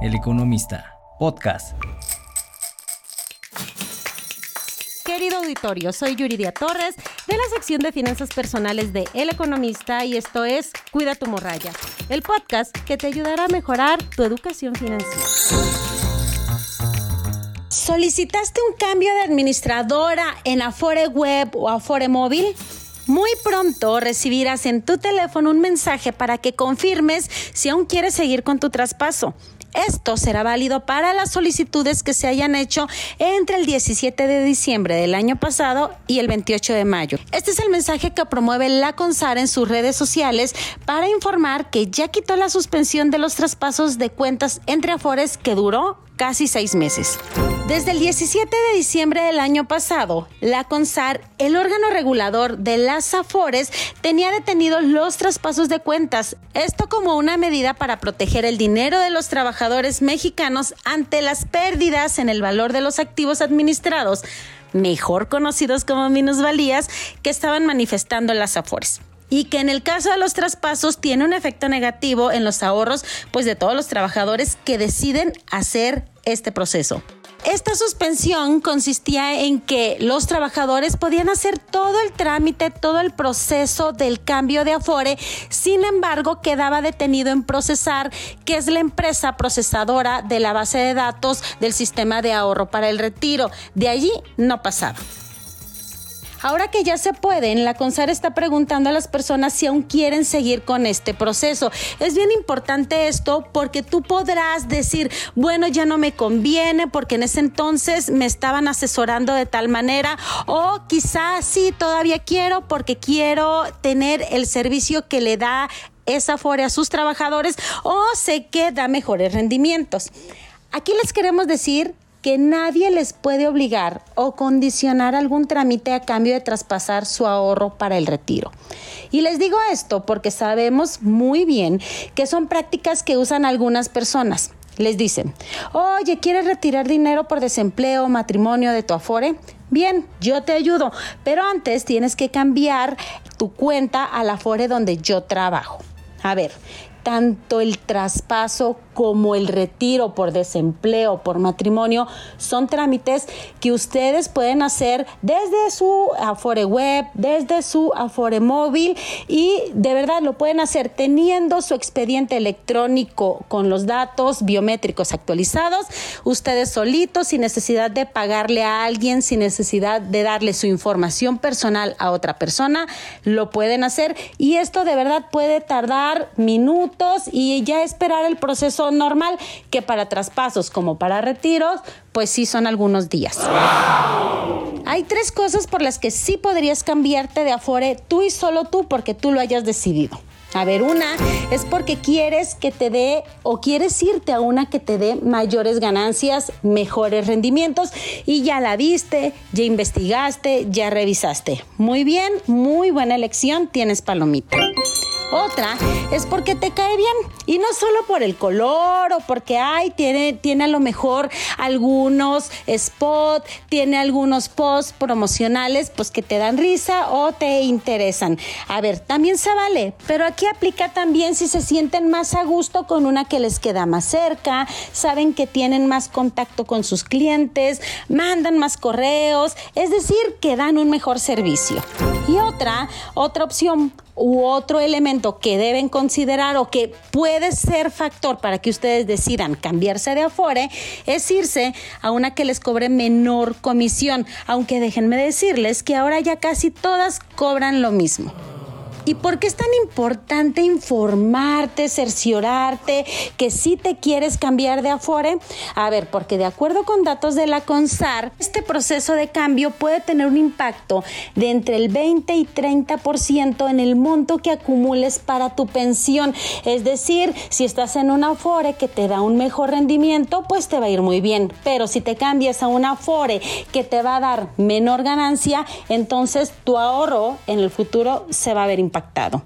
El Economista, podcast. Querido auditorio, soy Yuridia Torres de la sección de finanzas personales de El Economista y esto es Cuida tu morralla, el podcast que te ayudará a mejorar tu educación financiera. ¿Solicitaste un cambio de administradora en Afore Web o Afore Móvil? Muy pronto recibirás en tu teléfono un mensaje para que confirmes si aún quieres seguir con tu traspaso. Esto será válido para las solicitudes que se hayan hecho entre el 17 de diciembre del año pasado y el 28 de mayo. Este es el mensaje que promueve la CONSAR en sus redes sociales para informar que ya quitó la suspensión de los traspasos de cuentas entre Afores que duró casi seis meses. Desde el 17 de diciembre del año pasado, la CONSAR, el órgano regulador de las AFORES, tenía detenidos los traspasos de cuentas, esto como una medida para proteger el dinero de los trabajadores mexicanos ante las pérdidas en el valor de los activos administrados, mejor conocidos como minusvalías, que estaban manifestando las AFORES y que en el caso de los traspasos tiene un efecto negativo en los ahorros pues de todos los trabajadores que deciden hacer este proceso. Esta suspensión consistía en que los trabajadores podían hacer todo el trámite, todo el proceso del cambio de Afore, sin embargo quedaba detenido en procesar, que es la empresa procesadora de la base de datos del sistema de ahorro para el retiro. De allí no pasaba. Ahora que ya se pueden, la CONSAR está preguntando a las personas si aún quieren seguir con este proceso. Es bien importante esto porque tú podrás decir, bueno, ya no me conviene porque en ese entonces me estaban asesorando de tal manera o quizás sí, todavía quiero porque quiero tener el servicio que le da esa FORE a sus trabajadores o sé que da mejores rendimientos. Aquí les queremos decir que nadie les puede obligar o condicionar algún trámite a cambio de traspasar su ahorro para el retiro. Y les digo esto porque sabemos muy bien que son prácticas que usan algunas personas. Les dicen, oye, ¿quieres retirar dinero por desempleo matrimonio de tu Afore? Bien, yo te ayudo, pero antes tienes que cambiar tu cuenta al Afore donde yo trabajo. A ver, tanto el traspaso como el retiro por desempleo, por matrimonio, son trámites que ustedes pueden hacer desde su Afore web, desde su Afore móvil y de verdad lo pueden hacer teniendo su expediente electrónico con los datos biométricos actualizados, ustedes solitos, sin necesidad de pagarle a alguien, sin necesidad de darle su información personal a otra persona, lo pueden hacer. Y esto de verdad puede tardar minutos y ya esperar el proceso normal, que para traspasos como para retiros, pues sí son algunos días. Hay tres cosas por las que sí podrías cambiarte de Afore tú y solo tú porque tú lo hayas decidido. A ver, una es porque quieres que te dé o quieres irte a una que te dé mayores ganancias, mejores rendimientos y ya la viste, ya investigaste, ya revisaste. Muy bien, muy buena elección, tienes palomita. Otra es porque te cae bien y no solo por el color o porque ay, tiene, tiene a lo mejor algunos spots, tiene algunos posts promocionales pues que te dan risa o te interesan. A ver, también se vale, pero aquí aplica también si se sienten más a gusto con una que les queda más cerca, saben que tienen más contacto con sus clientes, mandan más correos, es decir, que dan un mejor servicio. Y otra, otra opción u otro elemento que deben considerar o que puede ser factor para que ustedes decidan cambiarse de Afore es irse a una que les cobre menor comisión, aunque déjenme decirles que ahora ya casi todas cobran lo mismo. ¿Y por qué es tan importante informarte, cerciorarte que si te quieres cambiar de Afore? A ver, porque de acuerdo con datos de la CONSAR, este proceso de cambio puede tener un impacto de entre el 20 y 30% en el monto que acumules para tu pensión. Es decir, si estás en una Afore que te da un mejor rendimiento, pues te va a ir muy bien. Pero si te cambias a una Afore que te va a dar menor ganancia, entonces tu ahorro en el futuro se va a ver impactado. impactado.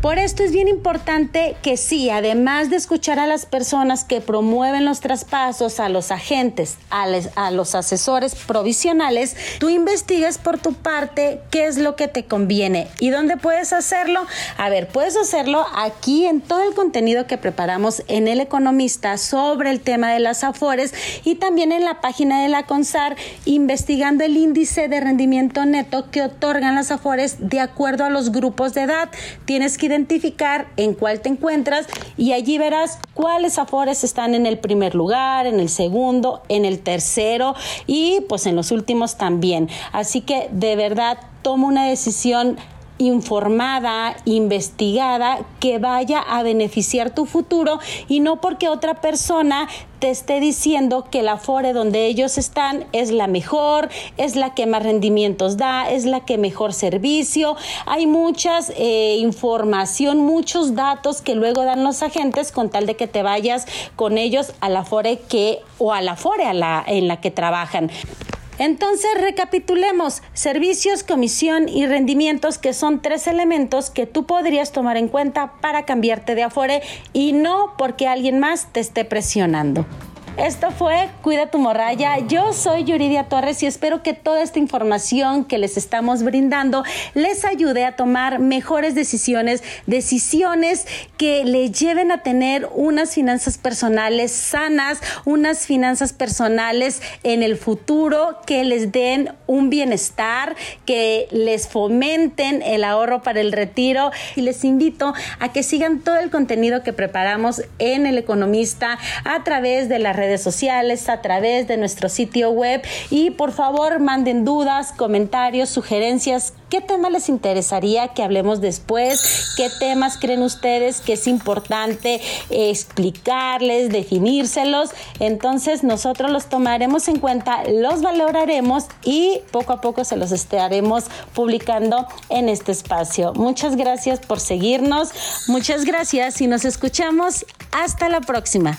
Por esto es bien importante que sí, además de escuchar a las personas que promueven los traspasos, a los agentes, a, los asesores provisionales, tú investigues por tu parte qué es lo que te conviene y dónde puedes hacerlo. A ver, puedes hacerlo aquí en todo el contenido que preparamos en El Economista sobre el tema de las afores y también en la página de la CONSAR investigando el índice de rendimiento neto que otorgan las afores de acuerdo a los grupos de edad. Tienes que identificar en cuál te encuentras y allí verás cuáles afores están en el primer lugar, en el segundo, en el tercero y pues en los últimos también. Así que de verdad toma una decisión informada, investigada, que vaya a beneficiar tu futuro y no porque otra persona te esté diciendo que la FORE donde ellos están es la mejor, es la que más rendimientos da, es la que mejor servicio. Hay muchas eh, información, muchos datos que luego dan los agentes con tal de que te vayas con ellos a la FORE que o a la FORE en la que trabajan. Entonces, recapitulemos, servicios, comisión y rendimientos, que son tres elementos que tú podrías tomar en cuenta para cambiarte de afuera y no porque alguien más te esté presionando. Esto fue Cuida tu morralla. Yo soy Yuridia Torres y espero que toda esta información que les estamos brindando les ayude a tomar mejores decisiones, decisiones que le lleven a tener unas finanzas personales sanas, unas finanzas personales en el futuro que les den un bienestar, que les fomenten el ahorro para el retiro y les invito a que sigan todo el contenido que preparamos en El Economista a través de las redes sociales, a través de nuestro sitio web y por favor manden dudas, comentarios, sugerencias. ¿Qué tema les interesaría que hablemos después? ¿Qué temas creen ustedes que es importante explicarles, definírselos? Entonces nosotros los tomaremos en cuenta, los valoraremos y poco a poco se los estaremos publicando en este espacio. Muchas gracias por seguirnos, muchas gracias y nos escuchamos hasta la próxima.